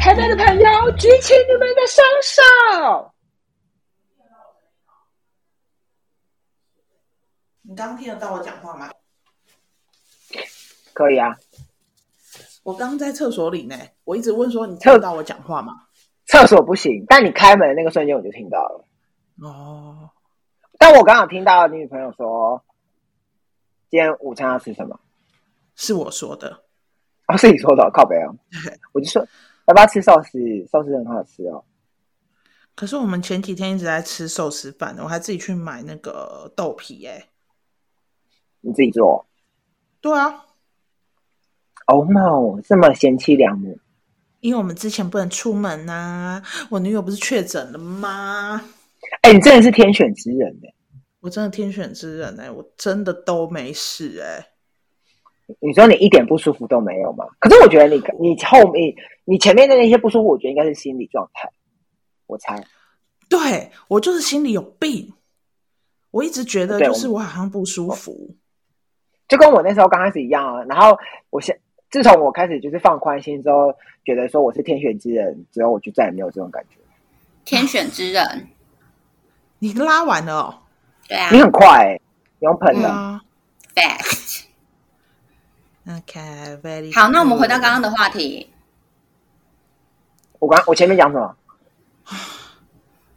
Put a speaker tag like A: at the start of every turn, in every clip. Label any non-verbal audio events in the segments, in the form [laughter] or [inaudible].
A: 台北的朋友，举起你们的双手。
B: 你刚刚听得到我讲话吗？
A: 可以啊，
B: 我刚刚在厕所里呢，我一直问说你听得到我讲话吗？
A: 厕所不行，但你开门的那个瞬间我就听到了。
B: 哦，
A: 但我刚好听到你女朋友说，今天午餐要吃什么？
B: 是我说的。
A: 哦，是你说的，靠北哦。我就说要不要吃寿司？寿司很好吃哦。
B: 可是我们前几天一直在吃寿司饭，我还自己去买那个豆皮哎。
A: 你自己做？
B: 对啊。
A: Oh no！这么贤妻良母。
B: 因为我们之前不能出门呐，我女友不是确诊了吗？
A: 哎，你真的是天选之人哎！
B: 我真的天选之人哎，我真的都没事哎。
A: 你说你一点不舒服都没有吗？可是我觉得你你后面你前面的那些不舒服，我觉得应该是心理状态。我猜，
B: 对我就是心里有病。我一直觉得就是我好像不舒服，
A: 就跟我那时候刚开始一样啊。然后我现自从我开始就是放宽心之后，觉得说我是天选之人之后，我就再也没有这种感觉。
C: 天选之人，
B: 你拉完了哦？
C: 对啊，
A: 你很快，用喷的
C: ，fast。
B: OK，very
C: 好。那我们回到刚刚的话题。
A: 我刚我前面讲什么？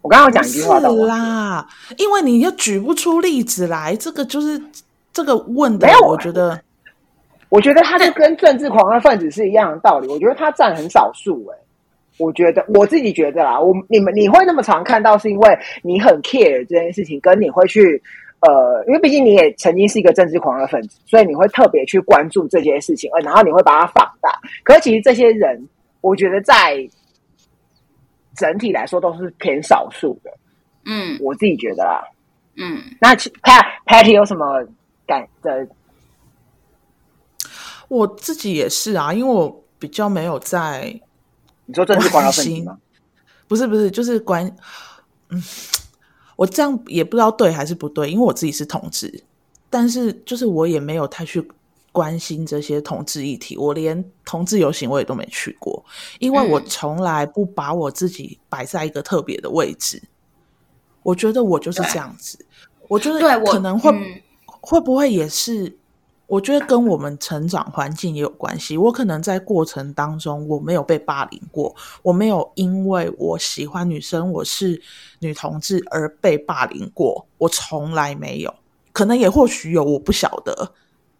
A: 我刚刚讲一句话
B: 啦，因为你又举不出例子来，这个就是这个问的。没有我觉得，
A: 我觉得他就跟政治狂热分子是一样的道理。我觉得他占很少数，哎，我觉得我自己觉得啦，我你们你会那么常看到，是因为你很 care 这件事情，跟你会去。呃，因为毕竟你也曾经是一个政治狂热分子，所以你会特别去关注这件事情，呃，然后你会把它放大。可是其实这些人，我觉得在整体来说都是偏少数的。
C: 嗯，
A: 我自己觉得啦。
C: 嗯，
A: 那 Pat Patty 有什么感的？
B: 我自己也是啊，因为我比较没有在
A: 你说政治狂热分子吗？
B: 不是不是，就是关嗯。我这样也不知道对还是不对，因为我自己是同志，但是就是我也没有太去关心这些同志议题，我连同志游行我也都没去过，因为我从来不把我自己摆在一个特别的位置。我觉得我就是这样子，我觉得可能会会不会也是。我觉得跟我们成长环境也有关系。我可能在过程当中，我没有被霸凌过，我没有因为我喜欢女生，我是女同志而被霸凌过，我从来没有。可能也或许有，我不晓得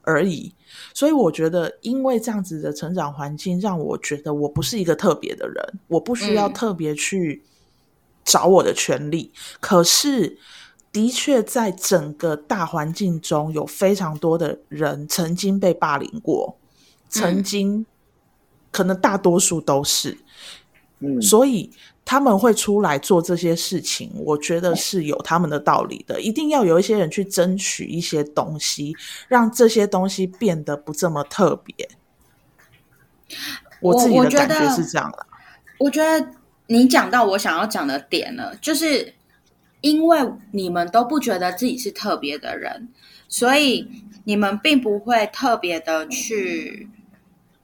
B: 而已。所以我觉得，因为这样子的成长环境，让我觉得我不是一个特别的人，我不需要特别去找我的权利。可是。的确，在整个大环境中有非常多的人曾经被霸凌过，曾经可能大多数都是，
A: 嗯，
B: 所以他们会出来做这些事情，我觉得是有他们的道理的。一定要有一些人去争取一些东西，让这些东西变得不这么特别。我自己的感觉是这样的。
C: 我觉得你讲到我想要讲的点了，就是。因为你们都不觉得自己是特别的人，所以你们并不会特别的去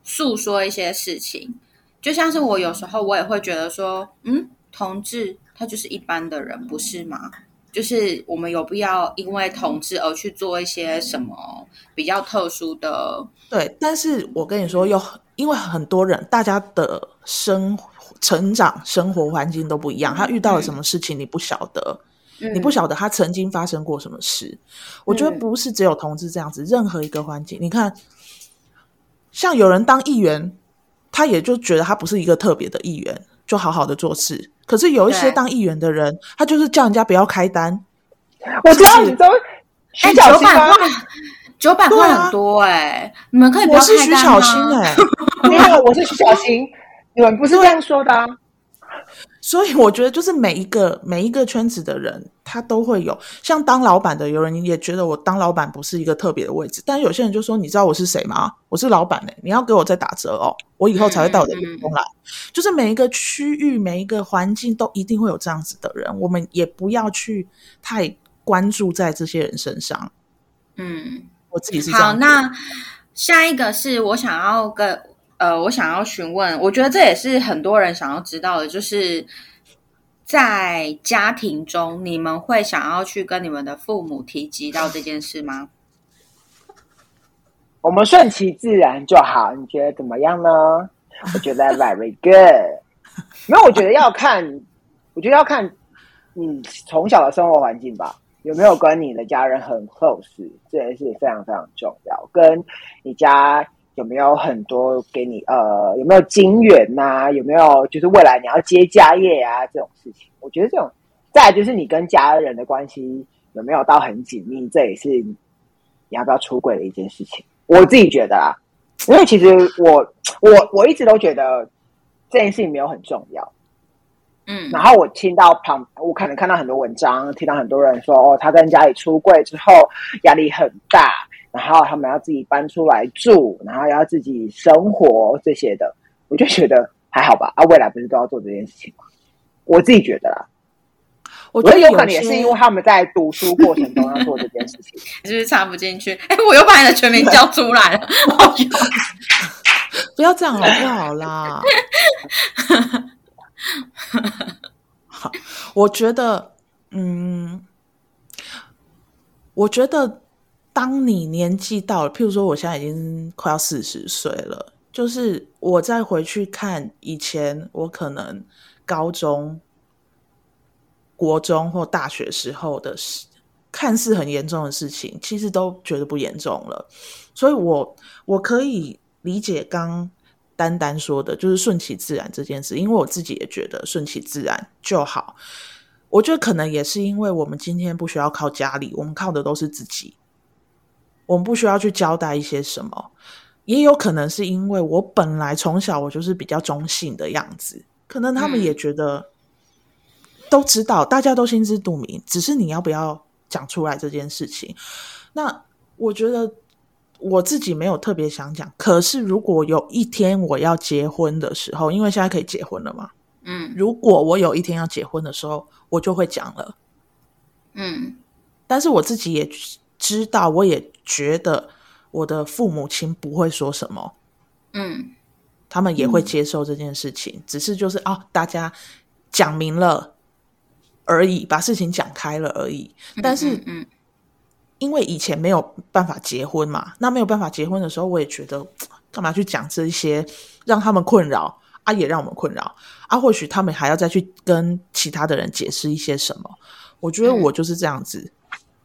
C: 诉说一些事情。就像是我有时候我也会觉得说，嗯，同志他就是一般的人，不是吗？就是我们有必要因为同志而去做一些什么比较特殊的？
B: 对，但是我跟你说，有因为很多人大家的生成长、生活环境都不一样，他遇到了什么事情你不晓得。你不晓得他曾经发生过什么事，我觉得不是只有同志这样子，任何一个环境，你看，像有人当议员，他也就觉得他不是一个特别的议员，就好好的做事。可是有一些当议员的人，他就是叫人家不要开单。
A: 我知道你都
C: 哎，九百块，九百块很多哎，你们可以不要
B: 开单我是徐小新哎，
A: 你好，我是徐小新，你们不是这样说的。
B: 所以我觉得，就是每一个每一个圈子的人，他都会有像当老板的，有人也觉得我当老板不是一个特别的位置，但有些人就说：“你知道我是谁吗？我是老板嘞，你要给我再打折哦，我以后才会到我的员工来。”就是每一个区域、每一个环境都一定会有这样子的人，我们也不要去太关注在这些人身上。
C: 嗯，
B: 我我自己是这
C: 好，那下一个是我想要跟呃，我想要询问，我觉得这也是很多人想要知道的，就是在家庭中，你们会想要去跟你们的父母提及到这件事吗？[laughs]
A: 我们顺其自然就好，你觉得怎么样呢？我觉得 very good，[laughs] 因为我觉得要看，我觉得要看你从小的生活环境吧，有没有跟你的家人很 close，这件事非常非常重要。跟你家有没有很多给你呃有没有金源呐、有没有就是未来你要接家业啊这种事情，我觉得这种再来就是你跟家人的关系有没有到很紧密，这也是你要不要出轨的一件事情。我自己觉得啦，因为其实我我我一直都觉得这件事情没有很重要。
C: 嗯
A: 然后我听到旁，我可能看到很多文章，听到很多人说，哦，他在家里出柜之后压力很大，然后他们要自己搬出来住，然后要自己生活这些的，我就觉得还好吧。啊，未来不是都要做这件事情吗？我自己觉得啦，
B: 我觉得
A: 有可能也是因为他们在读书过程中要做这件事情。[laughs]
C: 是不是插不进去？哎，我又把你的全名叫出来了。[laughs]
B: 不要这样好不好啦？好，我觉得，嗯，我觉得当你年纪到了，譬如说我现在已经快要四十岁了，就是我再回去看以前我可能高中、国中或大学时候的事，看似很严重的事情，其实都觉得不严重了。所以我我可以理解刚丹丹说的，就是顺其自然这件事，因为我自己也觉得顺其自然就好。我觉得可能也是因为我们今天不需要靠家里，我们靠的都是自己，我们不需要去交代一些什么。也有可能是因为我本来从小我就是比较中性的样子，可能他们
C: 嗯
B: 也觉得都知道，大家都心知肚明，只是你要不要讲出来这件事情。那我觉得我自己没有特别想讲，可是如果有一天我要结婚的时候，因为现在可以结婚了嘛，
C: 嗯
B: 如果我有一天要结婚的时候，我就会讲了。
C: 嗯
B: 但是我自己也知道，我也觉得我的父母亲不会说什么，
C: 嗯
B: 他们也会接受这件事情，只是就是啊、大家讲明了而已，把事情讲开了而已。但是
C: 嗯嗯
B: 因为以前没有办法结婚嘛，那没有办法结婚的时候，我也觉得干嘛去讲这一些让他们困扰啊，也让我们困扰啊。或许他们还要再去跟其他的人解释一些什么。我觉得我就是这样子，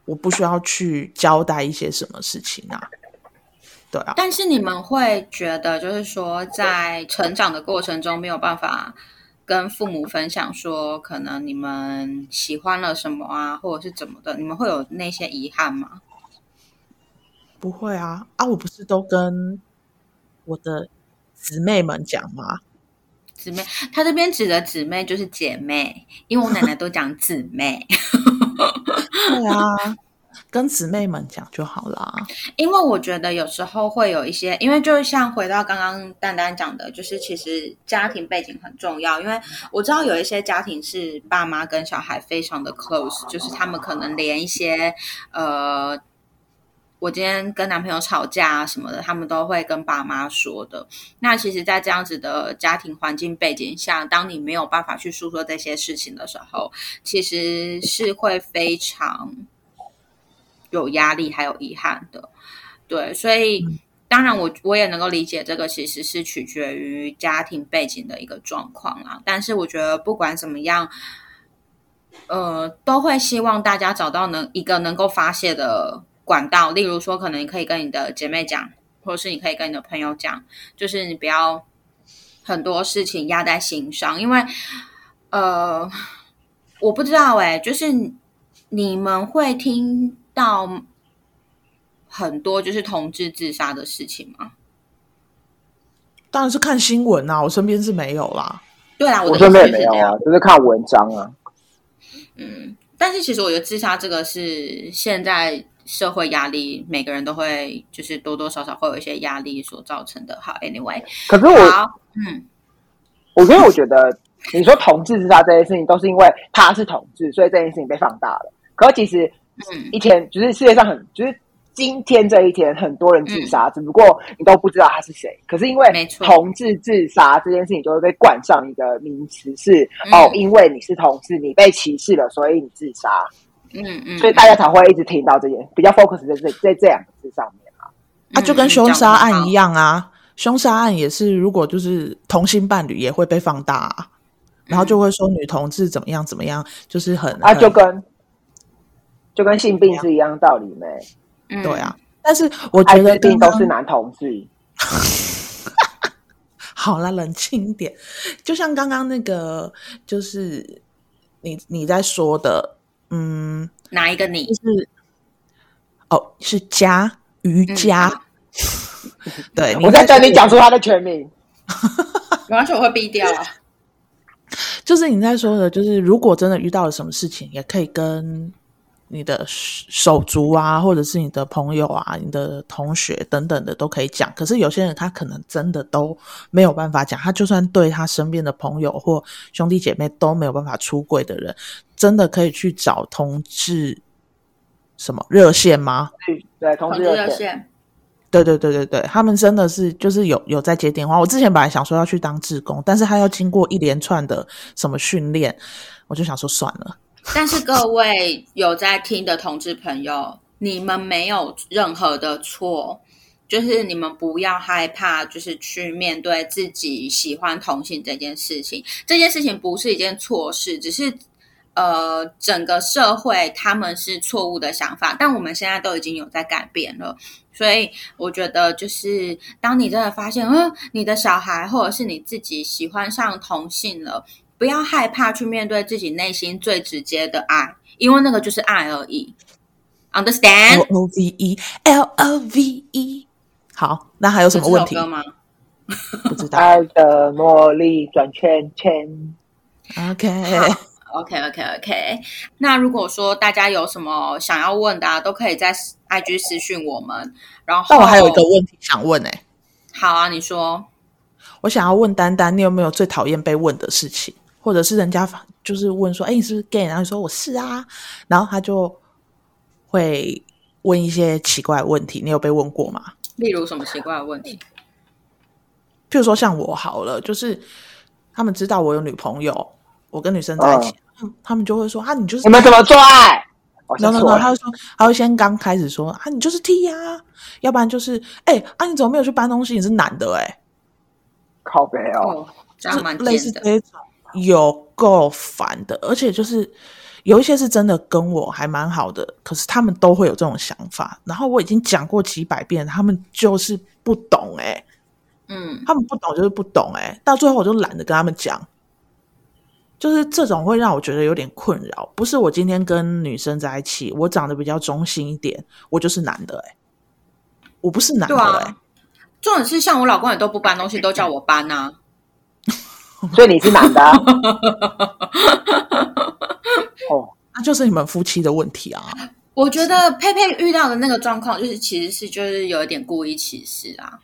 B: 我不需要去交代一些什么事情啊。对啊，
C: 但是你们会觉得，就是说，在成长的过程中没有办法跟父母分享，说可能你们喜欢了什么啊，或者是怎么的，你们会有那些遗憾吗？
B: 不会啊啊！我不是都跟我的姊妹们讲吗？
C: 姊妹，他这边指的姊妹就是姐妹，因为我奶奶都讲姊妹。[laughs]
B: 对啊，跟姊妹们讲就好啦。
C: 因为我觉得有时候会有一些，因为就像回到刚刚丹丹讲的，就是其实家庭背景很重要。因为我知道有一些家庭是爸妈跟小孩非常的 close，就是他们可能连一些呃，我今天跟男朋友吵架啊什么的，他们都会跟爸妈说的。那其实，在这样子的家庭环境背景下，当你没有办法去诉说这些事情的时候，其实是会非常有压力还有遗憾的。对，所以当然我我也能够理解这个其实是取决于家庭背景的一个状况啦。但是我觉得不管怎么样，呃，都会希望大家找到能一个能够发泄的管道，例如说，可能你可以跟你的姐妹讲，或者是你可以跟你的朋友讲，就是你不要很多事情压在心上，因为呃，我不知道哎、就是你们会听到很多就是同志自杀的事情吗？
B: 当然是看新闻啊，我身边是没有啦。
C: 对啊，的
A: 我身边也没有啊，就是看文章啊。
C: 嗯，但是其实我觉得自杀这个是现在社会压力，每个人都会就是多多少少会有一些压力所造成的。好，anyway，
A: 可是我，
C: 嗯
A: 我觉得，我觉得你说同志自杀这件事情，都是因为他是同志，所以这件事情被放大了。可是其实
C: 嗯
A: 一天就是世界上很就是今天这一天很多人自杀，只不过你都不知道他是谁。可是因为同志自杀这件事情，就会被冠上一个名词是、
C: 嗯
A: 哦，因为你是同志，你被歧视了，所以你自杀。
C: 嗯嗯，
A: 所以大家才会一直听到这件，比较 focus 在这在这两个字上面啊。
B: 啊，就跟
C: 嗯
B: 凶杀案一。
C: 嗯
B: 样啊，凶杀案也是，如果就是同性伴侣也会被放大、啊，然后就会说女同志怎么样怎么样，就是很
A: 啊，就跟就跟性病是一样道理没？
C: 嗯
B: 对啊。但是我
A: 艾
B: 觉得
A: 滋病都是男同志，[laughs]
B: 好了，冷静一点。就像刚刚那个，就是你你在说的，嗯，
C: 哪一个你
B: 就？是哦，是家瑜伽。[laughs] 对，
A: 我在等你
B: 说
A: 讲出他的全名。
C: 没关系，我会逼掉啊。[laughs]
B: 就是你在说的，就是如果真的遇到了什么事情，也可以跟你的手足啊，或者是你的朋友啊、你的同学等等的都可以讲。可是有些人他可能真的都没有办法讲，他就算对他身边的朋友或兄弟姐妹都没有办法出柜的人，真的可以去找同志什么热线吗？
A: 对，同
C: 志。
A: 热线，
B: 对对对对对，他们真的是就是有有在接电话。我之前本来想说要去当志工，但是他要经过一连串的什么训练，我就想说算了。
C: 但是各位有在听的同志朋友，你们没有任何的错，就是你们不要害怕，就是去面对自己喜欢同性这件事情。这件事情不是一件错事，只是呃，整个社会他们是错误的想法，但我们现在都已经有在改变了。所以我觉得，就是当你真的发现，嗯，你的小孩或者是你自己喜欢上同性了，不要害怕去面对自己内心最直接的爱，因为那个就是爱而已。Understand？L
B: O V E L O V E。好，那还有什么问题
C: 吗？
B: 不知道。
A: 爱的魔力转圈圈。
B: OK，OK
C: OK OK，那如果说大家有什么想要问的、啊，都可以在 IG 私讯我们。然后，
B: 那我还有一个问题想问哎、
C: 好啊，你说
B: 我想要问丹丹，你有没有最讨厌被问的事情，或者是人家就是问说，哎、你是不是 gay？然后你说我是啊，然后他就会问一些奇怪的问题，你有被问过吗？
C: 例如什么奇怪的问题？
B: 譬如说像我好了，就是他们知道我有女朋友，我跟女生在一起，他们他们就会说啊，你就是
A: 你们怎么做爱？我
B: no
A: 想
B: no no，他会说，他会先刚开始说啊，你就是 T 呀、要不然就是哎、啊，你怎么没有去搬东西？你是男的哎、
A: 靠背哦。
C: 哦，这样蛮
B: 就是类似
C: 贱的。
B: 这种，有够烦的，而且就是有一些是真的跟我还蛮好的，可是他们都会有这种想法，然后我已经讲过几百遍，他们就是不懂哎、
C: 嗯，
B: 他们不懂就是不懂哎、到最后我就懒得跟他们讲。就是这种会让我觉得有点困扰，不是我今天跟女生在一起，我长得比较中性一点，我就是男的哎、我不是男的。
C: 重点是像我老公也都不搬东西，都叫我搬啊。[laughs]
A: 所以你是男的、啊？[laughs] 哦，
B: 那就是你们夫妻的问题啊。
C: 我觉得佩佩遇到的那个状况，就是其实是就是有一点故意歧视啊。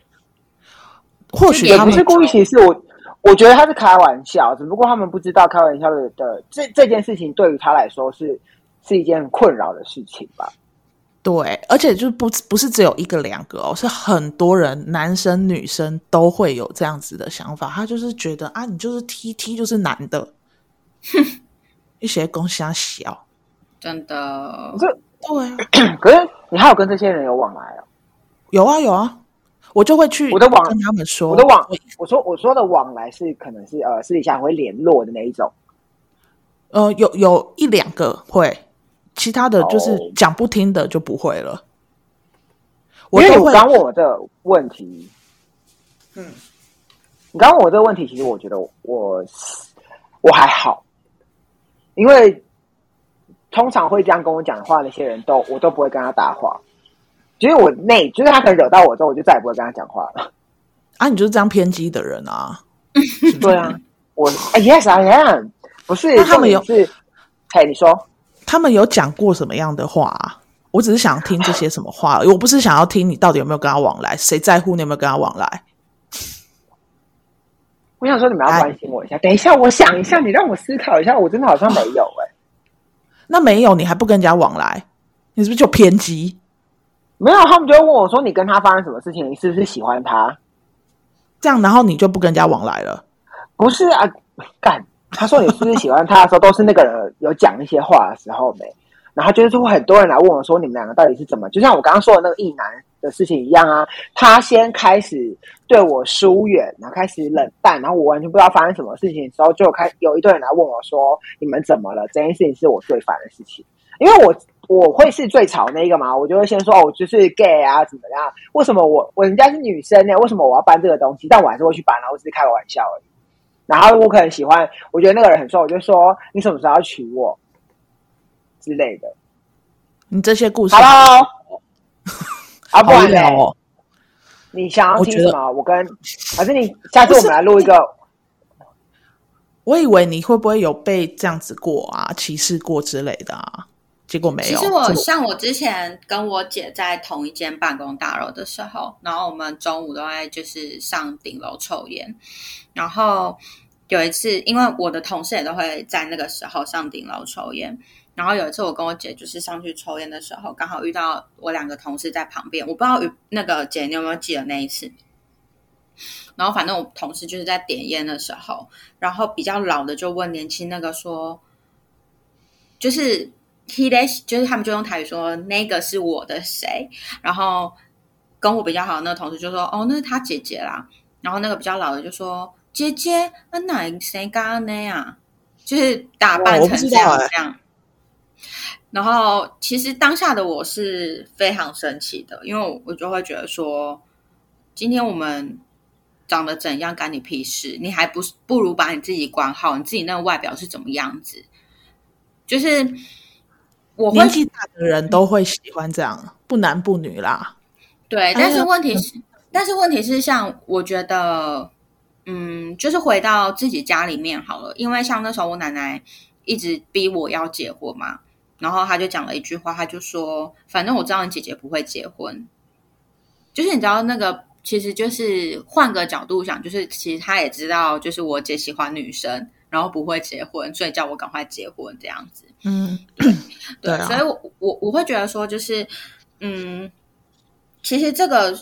B: 或许也不
A: 是故意歧视我，我觉得他是开玩笑，只不过他们不知道开玩笑的的这这件事情对于他来说是是一件困扰的事情吧。
B: 对，而且就是不不是只有一个两个哦，是很多人，男生女生都会有这样子的想法。他就是觉得啊，你就是 T T 就是男的，[laughs] 哼一些公瞎小。
C: 真的，
A: 这
B: 对啊，[clears throat]
A: 可是你还有跟这些人有往来哦？
B: 有啊有啊，我就会去
A: 我的网
B: 跟他们说，
A: 我的往我说我说的往来是可能是呃私底下会联络的那一种。
B: 呃有有一两个会，其他的就是
A: 哦
B: 讲不听的就不会了。
A: 因为你刚问我这个问题，嗯，你刚问我这个问题，其实我觉得我我还好，因为通常会这样跟我讲话那些人都我都不会跟他搭话，就是我那就是他可能惹到我之后，我就再也不会跟他讲话了。
B: 啊，你就是这样偏激的人啊。[laughs]
A: 对啊，我哎 yes I am，不是
B: 他们有
A: 重点是，嘿，你说
B: 他们有讲过什么样的话、啊？我只是想听这些什么话，我不是想要听你到底有没有跟他往来，谁在乎你有没有跟他往来？
A: 我想说你们要关心我一下。等一下，我想一下，你让我思考一下，我真的好像没有哎、
B: 那没有，你还不跟人家往来，你是不是就偏激？
A: 没有，他们就会问我说：“你跟他发生什么事情？你是不是喜欢他
B: 这样，然后你就不跟人家往来了。？”
A: 不是啊，干。他说：“你是不是喜欢他的时候，都是那个人有讲一些话的时候没？”然后就是会很多人来问我说：“你们两个到底是怎么？”就像我刚刚说的那个异男的事情一样啊，他先开始对我疏远，然后开始冷淡，然后我完全不知道发生什么事情的时候，就有开有一堆人来问我说：“你们怎么了？”这件事情是我最烦的事情，因为我我会是最吵那一个嘛，我就会先说：“哦，我就是 gay 啊，怎么样？为什么我我人家是女生呢？为什么我要搬这个东西？但我还是会去搬，然后只是开个玩笑而已。然后我可能喜欢，我觉得那个人很帅，我就说你什么时候要娶我之类的。
B: 你这些故事
A: Hello，[laughs] 啊，不
B: 好无
A: 然嘞
B: 聊哦。
A: 你想要听什么？我跟还是你下次我们来录一个，
B: 我以为你会不会有被这样子过啊，歧视过之类的啊？结果没有。
C: 其实我像我之前跟我姐在同一间办公大楼的时候，然后我们中午都在就是上顶楼抽烟，然后有一次，因为我的同事也都会在那个时候上顶楼抽烟，然后有一次我跟我姐就是上去抽烟的时候，刚好遇到我两个同事在旁边，我不知道那个姐你有没有记得那一次。然后反正我同事就是在点烟的时候，然后比较老的就问年轻那个说，就是 he they 就是他们就用台语说那个是我的谁，然后跟我比较好的那个同事就说哦那是他姐姐啦，然后那个比较老的就说姐姐那哪谁刚刚那样，就是打扮成这样。然后其实当下的我是非常生气的，因为我我就会觉得说，今天我们长得怎样干你屁事？你还不不如把你自己管好，你自己那个外表是怎么样子？就是我会
B: 年纪大的人都会喜欢这样，不男不女啦。
C: 对，但是问题是，但是问题是，像我觉得，嗯，就是回到自己家里面好了，因为像那时候我奶奶一直逼我要结婚嘛，然后她就讲了一句话，她就说：“反正我知道你姐姐不会结婚，就是你知道那个，其实就是换个角度想，就是其实她也知道，就是我姐喜欢女生，然后不会结婚，所以叫我赶快结婚这样子。”
B: 嗯，[clears throat]
C: 对，
B: 对啊。
C: 所以我我我会觉得说，就是嗯，其实这个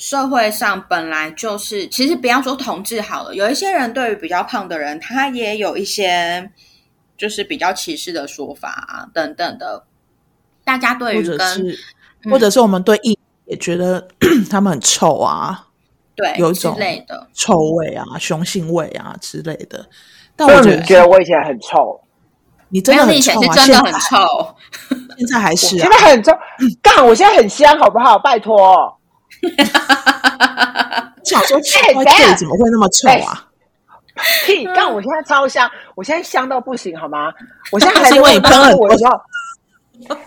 C: 社会上本来就是，其实不要说同志好了，有一些人对于比较胖的人，他也有一些就是比较歧视的说法啊等等的。大家对于跟
B: 者
C: 嗯
B: 或者是我们对异也觉得 [clears throat] 他们很臭啊，
C: 对
B: 有一种
C: 之类的，
B: 臭味啊、雄性味啊之类的。但我觉得
A: 觉得我以前很臭，
B: 你真的很臭啊，
C: 是真的很臭。[laughs]
B: 现在还是
A: 我
B: 啊
A: 现。在很臭，干，我现在很香，好不好？拜托，[laughs]
B: 想说奇怪，
A: 哎等一下
B: 这里怎么会那么臭啊？
A: 屁，但，我现在超香，我现在香到不行，好吗？我现在还
B: 是因为你喷很多
A: 我的时候，不是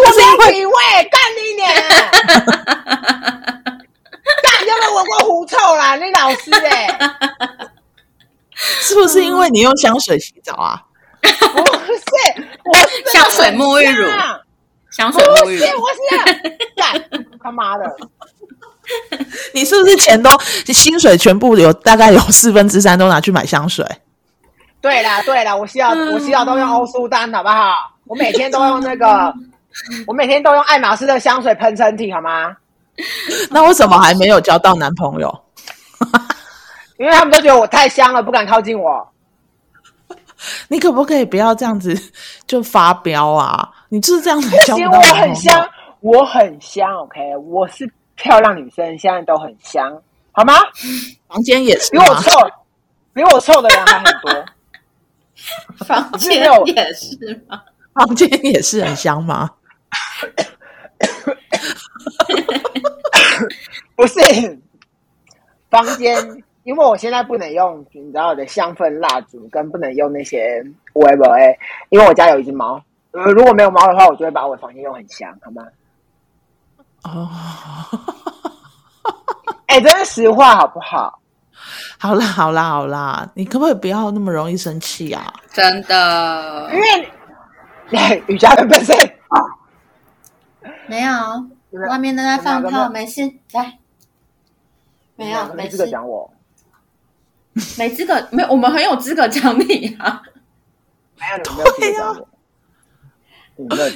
A: 我没有体味，干你娘！[laughs] 干，你有没有闻过狐臭啦？你老师哎、
B: 是不是因为你用香水洗澡啊？
A: 不是，我
C: 香水沐浴乳
A: 很香
C: 香水
A: 不是，
C: 沐浴乳，
A: 我是干他妈的，[laughs]
B: 你是不是钱都薪水全部有大概有 [laughs] 四分之三都拿去买香水？
A: 对啦对啦，我洗澡我洗澡都用欧舒丹，好不好？我每天都用那个，[laughs] 我每天都用爱马仕的香水喷身体，好吗？
B: 那为什么还没有交到男朋友？
A: 因为他们都觉得我太香了，不敢靠近我。
B: 你可不可以不要这样子就发飙啊？你就是这样才交
A: 不行，我很香，我很香，OK，我是漂亮女生，现在都很香，好吗？[laughs]
B: 房间也是？
A: 比我臭，比我臭的人还很多。[laughs]
C: 房间也是吗？
B: 房间也是很香吗？[laughs]
A: 不是房间，因为我现在不能用你知道的香氛蜡烛，跟不能用那些 whatever 哎，因为我家有一只猫。呃，如果没有猫的话，我就会把我的房间用很香，好吗？
B: 哦，[laughs]
A: 哎、这是实话，好不好？
B: 好啦好啦好啦，你可不可以不要那么容易生气啊？
C: 真的
A: 因为你瑜伽的本身，
C: 没有，外面都在放炮，没事，来，没有，没
A: 资格，讲我，
C: 没资格，没有，我们很有资格讲你啊。
A: 没有，你没有资格讲我。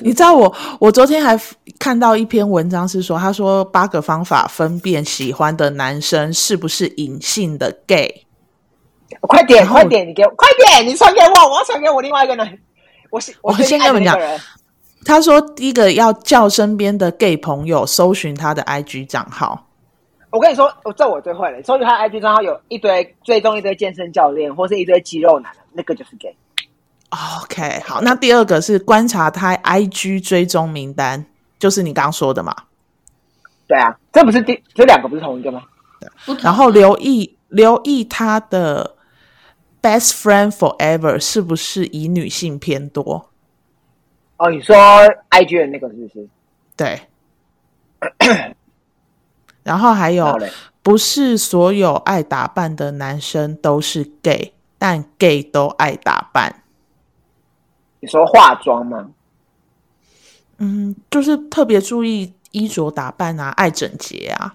B: 你知道我，我昨天还看到一篇文章，是说他说八个方法分辨喜欢的男生是不是隐性的 gay。
A: 快点，快点，你给我，快点，你传给我，我要传给我另外一个人。我是
B: 我先跟你们讲他说第一个要叫身边的 gay 朋友搜寻他的 IG 账号。
A: 我跟你说，我这我最会了。搜寻他的 IG 账号有一堆追踪一堆健身教练，或是一堆肌肉男，那个就是 gay。
B: OK，好，那第二个是观察他 IG 追踪名单，就是你刚刚说的嘛。
A: 对啊，这不是第这两个不是同一个吗？
C: 对
B: 然后留意留意他的 best friend forever 是不是以女性偏多？
A: 哦，你说 IG 的那个是不是？
B: 对。[clears throat] 然后还有不是所有爱打扮的男生都是 gay，但 gay 都爱打扮。
A: 你说化妆吗？
B: 嗯，就是特别注意衣着打扮啊，爱整洁啊。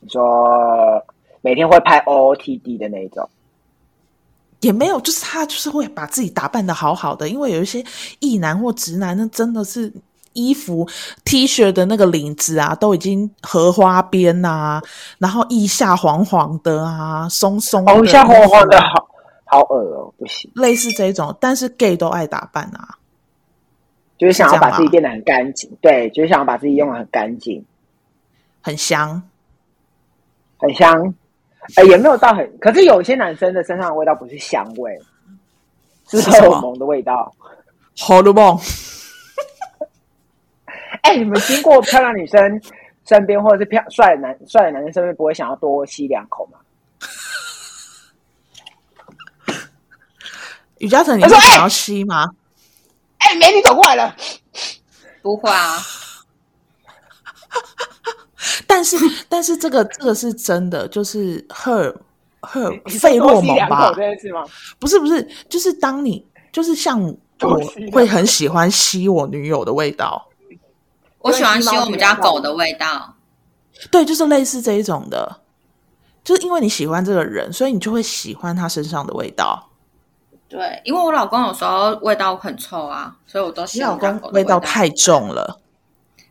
A: 你说每天会拍 OOTD 的那一种？
B: 也没有，就是他就是会把自己打扮的好好的，因为有一些异男或直男，那真的是衣服 T 恤的那个领子啊，都已经荷花边呐、然后腋下黄黄的啊，松松的
A: 哦，下黄黄的好好恶哦，不行，
B: 类似这种，但是 gay 都爱打扮啊，
A: 就是想要把自己变得很干净，对，就是想要把自己用的很干净，
B: 很香。
A: 很香。哎，也没有到很，可是有些男生的身上的味道不是香味，是荷尔蒙的味道。
B: 荷尔蒙，[laughs]
A: 哎、你们经过漂亮女生身边，或者是漂帅的男帅的男生身边，不会想要多吸两口吗？
B: 雨嘉诚，你
A: 他说哎
B: 会想要吸吗？
A: 哎、美女走过来了，
C: 不会啊，
B: 但是，[laughs] 但是这个这个是真的，就是荷尔荷尔
A: 你说
B: 费洛蒙吧？不是不是，就是当你就是像我会很喜欢吸我女友的味道，
C: 我喜欢吸我们家狗的味道。
B: 对，就是类似这一种的，就是因为你喜欢这个人，所以你就会喜欢他身上的味道。
C: 对，因为我老公有时候味道很臭啊，所以我都
B: 你老
C: 吸我们家
B: 公味道太重了，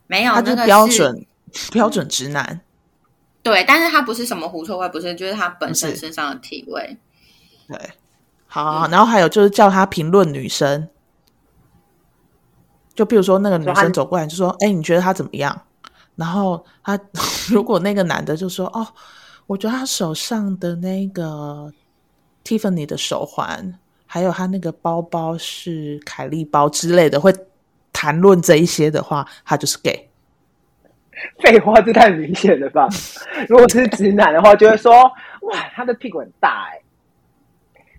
C: 没有，
B: 他就
C: 那个是
B: 标准标准直男。
C: 对，但是他不是什么狐臭味，不是，就是他本身
B: 不是
C: 身上的体味。
B: 对，好好，然后还有就是叫他评论女生，就比如说那个女生走过来就说：“哎、你觉得她怎么样？”然后他 [laughs] 如果那个男的就说：“哦，我觉得他手上的那个 Tiffany 的手环，还有他那个包包是凯利包之类的，会谈论这一些的话，他就是 gay。
A: 废话，这太明显了吧？[laughs] 如果是直男的话，就会说 [laughs] 哇，他的屁股很大哎、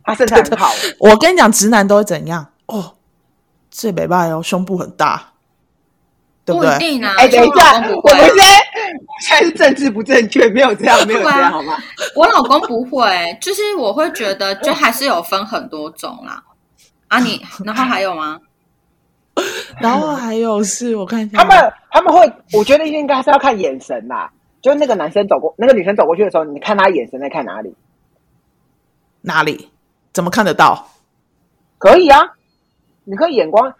A: 他身材很好、欸，
B: 我跟你讲，直男都会怎样？哦，这没办哦，胸部很大，对对？
C: 不一定啊，
A: 哎、等一下，
C: 我
A: 们现在我 [laughs] 现在是政治不正确，没有这样，没有这样，[laughs] 好吗？
C: 我老公不会，就是我会觉得，就还是有分很多种啦。啊你，[laughs] 然后还有吗？
B: 然后还有是我看一下，
A: 他们他们会，我觉得应该是要看眼神啦。就那个男生走过，那个女生走过去的时候，你看他眼神在看哪里？
B: 哪里怎么看得到？
A: 可以啊，你可以眼光，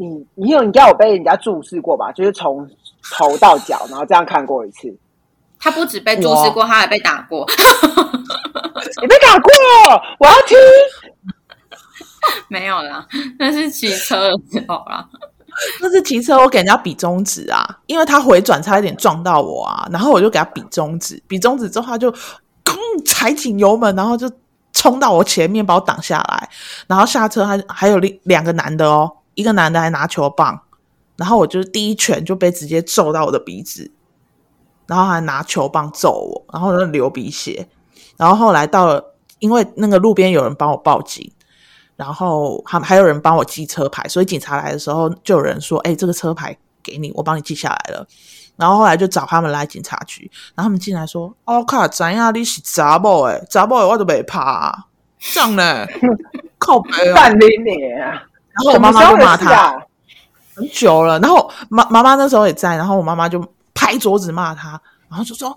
A: 你你有你应该有被人家注视过吧？就是从头到脚，然后这样看过一次。
C: 他不止被注视过，他还被打过。[laughs]
A: 你被打过，我要听。
C: 没有啦，那是骑车的时候啦。
B: 那是骑车，我给人家比中指啊，因为他回转差一点撞到我啊，然后我就给他比中指，比中指之后他就砰踩紧油门，然后就冲到我前面把我挡下来，然后下车还还有另两个男的哦，一个男的还拿球棒，然后我就第一拳就被直接揍到我的鼻子，然后还拿球棒揍我，然后就流鼻血，然后后来到了，因为那个路边有人帮我报警。然后还还有人帮我记车牌，所以警察来的时候就有人说：“哎、这个车牌给你，我帮你记下来了。”然后后来就找他们来警察局，然后他们进来说：“哦，靠，怎样你是查某诶，查某诶，我都没怕、啊，这样呢，[laughs] 靠背哦。”
A: 范林你啊！
B: 然后我妈妈就骂他很久了，然后妈妈妈那时候也在，然后我妈妈就拍桌子骂他，然后就说：“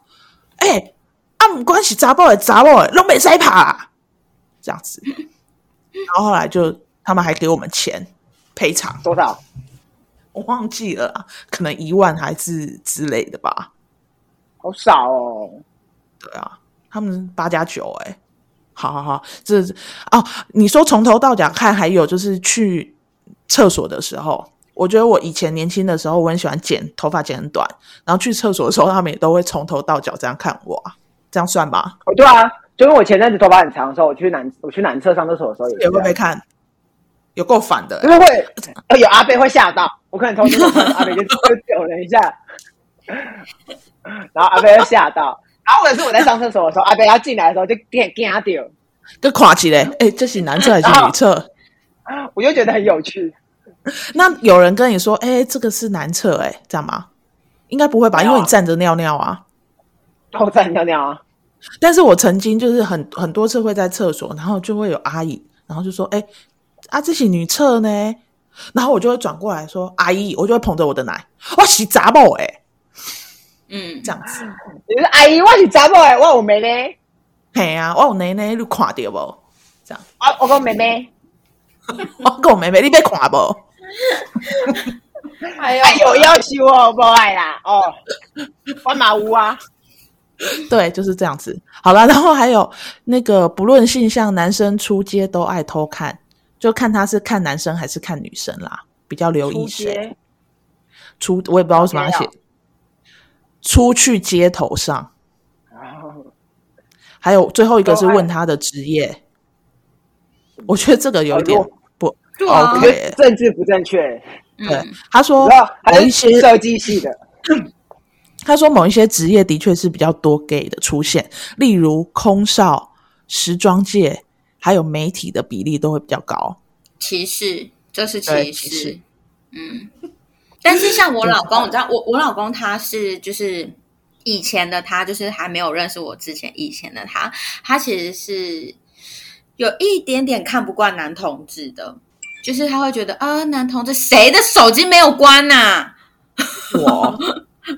B: 哎、啊，不关系，砸爆了，砸爆了，拢没塞怕、啊，这样子。”然后后来就他们还给我们钱，赔偿，
A: 多少？
B: 我忘记了啦，可能一万还是之类的吧。
A: 好少哦。
B: 对啊，他们八加九哎，好好好，这是哦，你说从头到脚看，还有就是去厕所的时候，我觉得我以前年轻的时候，我很喜欢剪头发，剪很短，然后去厕所的时候，他们也都会从头到脚这样看我啊，这样算吧？
A: 哦，对啊，就跟我前阵子头发很长的时候，我去男我去男厕上厕所的时候也
B: 会被看，有够反的、
A: 就是会呃有阿贝会吓到，我可能从这个阿贝就就丢了一下，然后阿贝就吓到，然后或者是我在上厕所的时候，阿贝要进来的时候就给给他丢，
B: 跟垮起来，哎、这是男厕还是女厕？
A: 我就觉得很有趣。
B: 那有人跟你说，哎、这个是男厕，哎，这样吗？应该不会吧，
A: 啊
B: 因为你站着尿尿啊。
A: 然后再尿尿啊，
B: 但是我曾经就是很很多次会在厕所，然后就会有阿姨，然后就说：“哎、啊，这是女厕呢。”然后我就会转过来说：“阿姨，我就会捧着我的奶，我洗杂宝哎，
C: 嗯，
B: 这样子，
A: 你说阿姨，我是查某诶，我有妹妹，
B: 嘿啊，我有奶奶你看到不？这样，
A: 我我讲妹妹，[laughs]
B: 我跟我妹妹你别看不？[laughs]
C: 哎呦。
A: 哎有要求哦，不爱啦，哦，我马有啊，
B: 对，就是这样子。好了，然后还有那个不论性向，男生出街都爱偷看，就看他是看男生还是看女生啦，比较留意
A: 出
B: 谁。
A: 街，
B: 出我也不知道为什么出去街头上。
A: 然 [laughs] 后
B: 还有最后一个是问他的职业，我觉得这个有一点不 OK。
A: 政治不正确，
B: 对
C: 嗯，
B: 他说
A: 还
B: 某一些
A: 是设计系的，[clears throat]
B: 他说某一些职业的确是比较多 gay 的出现，例如空少、时装界，还有媒体的比例都会比较高。
C: 歧视，这是歧
B: 视。
C: 嗯，但是像我老公，你知道，我我老公他是就是以前的他，就是还没有认识我之前以前的他，他其实是有一点点看不惯男同志的，就是他会觉得啊，男同志谁的手机没有关呐、[laughs]
B: 我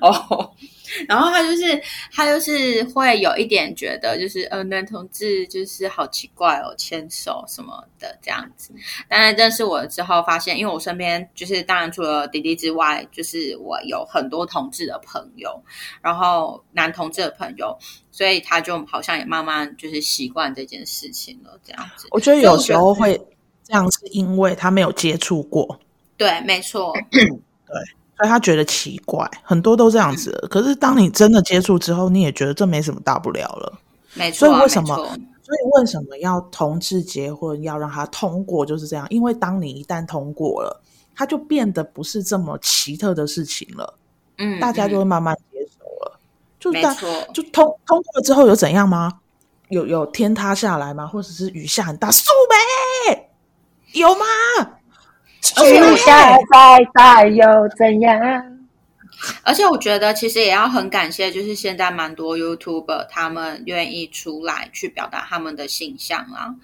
C: 哦，[laughs] 然后他就是他就是会有一点觉得，就是呃，男同志就是好奇怪哦，牵手什么的这样子。但是认识我之后，发现因为我身边就是当然除了弟弟之外，就是我有很多同志的朋友，然后男同志的朋友，所以他就好像也慢慢就是习惯这件事情了，这样子。
B: 我觉得有时候会这样，是因为他没有接触过，
C: 对，没错，[clears throat]
B: 所以他觉得奇怪，很多都这样子的。可是当你真的接触之后，你也觉得这没什么大不了了。
C: 没错、啊，
B: 所以为什么所以为什么要同志结婚，要让他通过，就是这样？因为当你一旦通过了，他就变得不是这么奇特的事情了，
C: 嗯，
B: 大家就
C: 嗯
B: 会慢慢接受了。就
C: 错，
B: 就通通过了之后有怎样吗？有有天塌下来吗？或者是雨下很大？素梅有吗？
A: 雨下再大又怎样？
C: 而且我觉得其实也要很感谢，就是现在蛮多 YouTuber 他们愿意出来去表达他们的形象啦。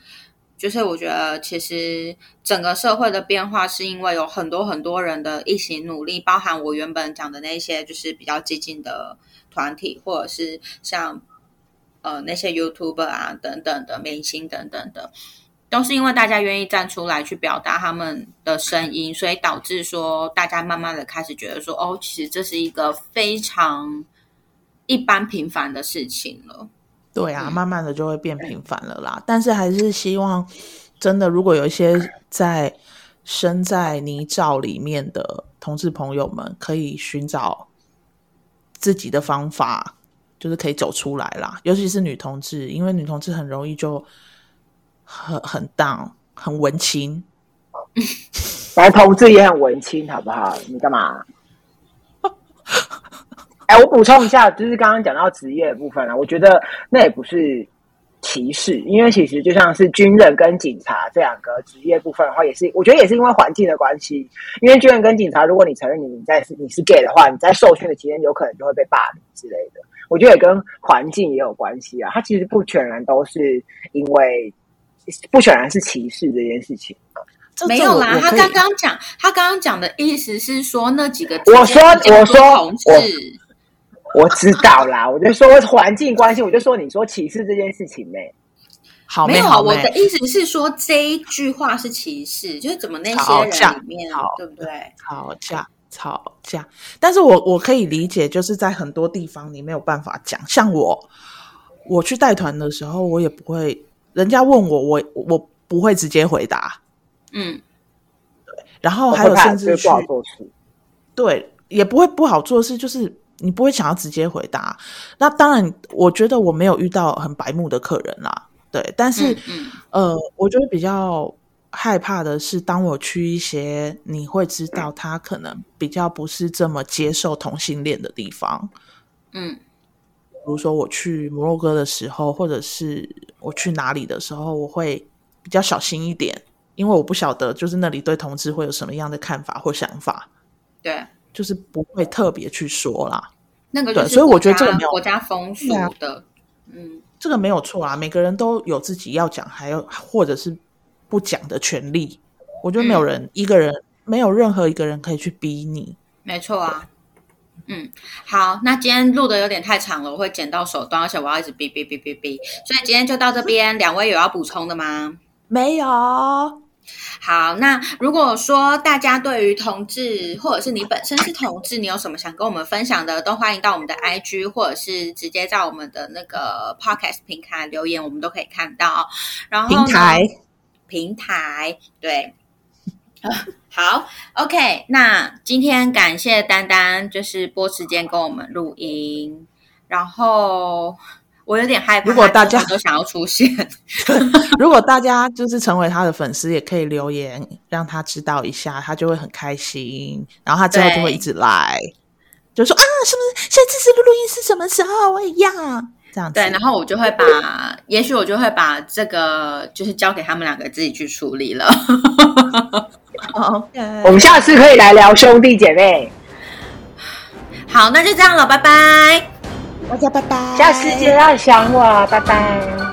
C: 就是我觉得其实整个社会的变化是因为有很多很多人的一起努力，包含我原本讲的那些就是比较激进的团体，或者是像呃那些 YouTuber 啊等等的明星等等的，都是因为大家愿意站出来去表达他们的声音，所以导致说大家慢慢的开始觉得说，哦，其实这是一个非常一般平凡的事情了。
B: 对啊，
C: 嗯
B: 慢慢的就会变平凡了啦。但是还是希望，真的如果有一些在身在泥沼里面的同志朋友们，可以寻找自己的方法，就是可以走出来啦。尤其是女同志，因为女同志很容易就很很 down，很文青。[laughs]
A: 反正同志也很文青，好不好？你干嘛？[laughs] 哎，我补充一下，就是刚刚讲到职业的部分啊，我觉得那也不是歧视，因为其实就像是军人跟警察这两个职业部分的话，也是我觉得也是因为环境的关系。因为军人跟警察，如果你承认你你在你是 gay 的话，你在受训的期间有可能就会被霸凌之类的。我觉得也跟环境也有关系啊，它其实不全然都是因为不全然是歧视这件事情。
C: 没有啦，他刚刚讲，他刚刚讲的意思是说那几个
A: 我说我说
C: 同志
A: 我知道啦，我就说环境关系，我就说你说歧视这件事情呢、
B: 好
C: 没有，我的意思是说这一句话是歧视，就是怎么那些人里面，对不对？
B: 吵架吵架，但是我我可以理解，就是在很多地方你没有办法讲。像我，我去带团的时候，我也不会，人家问我，我我不会直接回答。
C: 嗯，对
B: 然后还有甚至去
A: 会怕就是不好做事。
B: 对，也不会不好做事，就是你不会想要直接回答。那当然，我觉得我没有遇到很白目的客人啦，对，但是、
C: 嗯嗯
B: 呃，我觉得比较害怕的是，当我去一些你会知道他可能比较不是这么接受同性恋的地方，
C: 嗯
B: 比如说我去摩洛哥的时候，或者是我去哪里的时候，我会比较小心一点，因为我不晓得就是那里对同志会有什么样的看法或想法，
C: 对，
B: 就是不会特别去说啦。
C: 那个
B: 对所以我觉得这个没有
C: 国家风俗的，嗯
B: 这个没有错啊，每个人都有自己要讲，还有或者是不讲的权利。我觉得没有人、一个人没有任何一个人可以去逼你。
C: 没错啊。嗯，好，那今天录的有点太长了，我会剪到手段，而且我要一直哔哔哔哔哔，所以今天就到这边。两位有要补充的吗？
B: 没有，
C: 好，那如果说大家对于同志，或者是你本身是同志，你有什么想跟我们分享的，都欢迎到我们的 IG，或者是直接在我们的那个 Podcast 平台留言，我们都可以看到。然后呢
B: 平台
C: 平台对。[laughs] 好，OK，那今天感谢丹丹，就是播时间跟我们录音，然后我有点害怕，
B: 如果大家
C: 都想要出现，[laughs]
B: 如果大家就是成为他的粉丝，也可以留言让他知道一下，他就会很开心，然后他之后就会一直来，就说啊，是不是下次是录音是什么时候？我也要这样子。
C: 对，然后我就会把，也许我就会把这个就是交给他们两个自己去处理了。
B: OK，
A: 我们下次可以来聊兄弟姐妹，
C: 好，那就这样了，拜拜。
B: 大家拜拜，
A: 下次见，要想我，拜拜。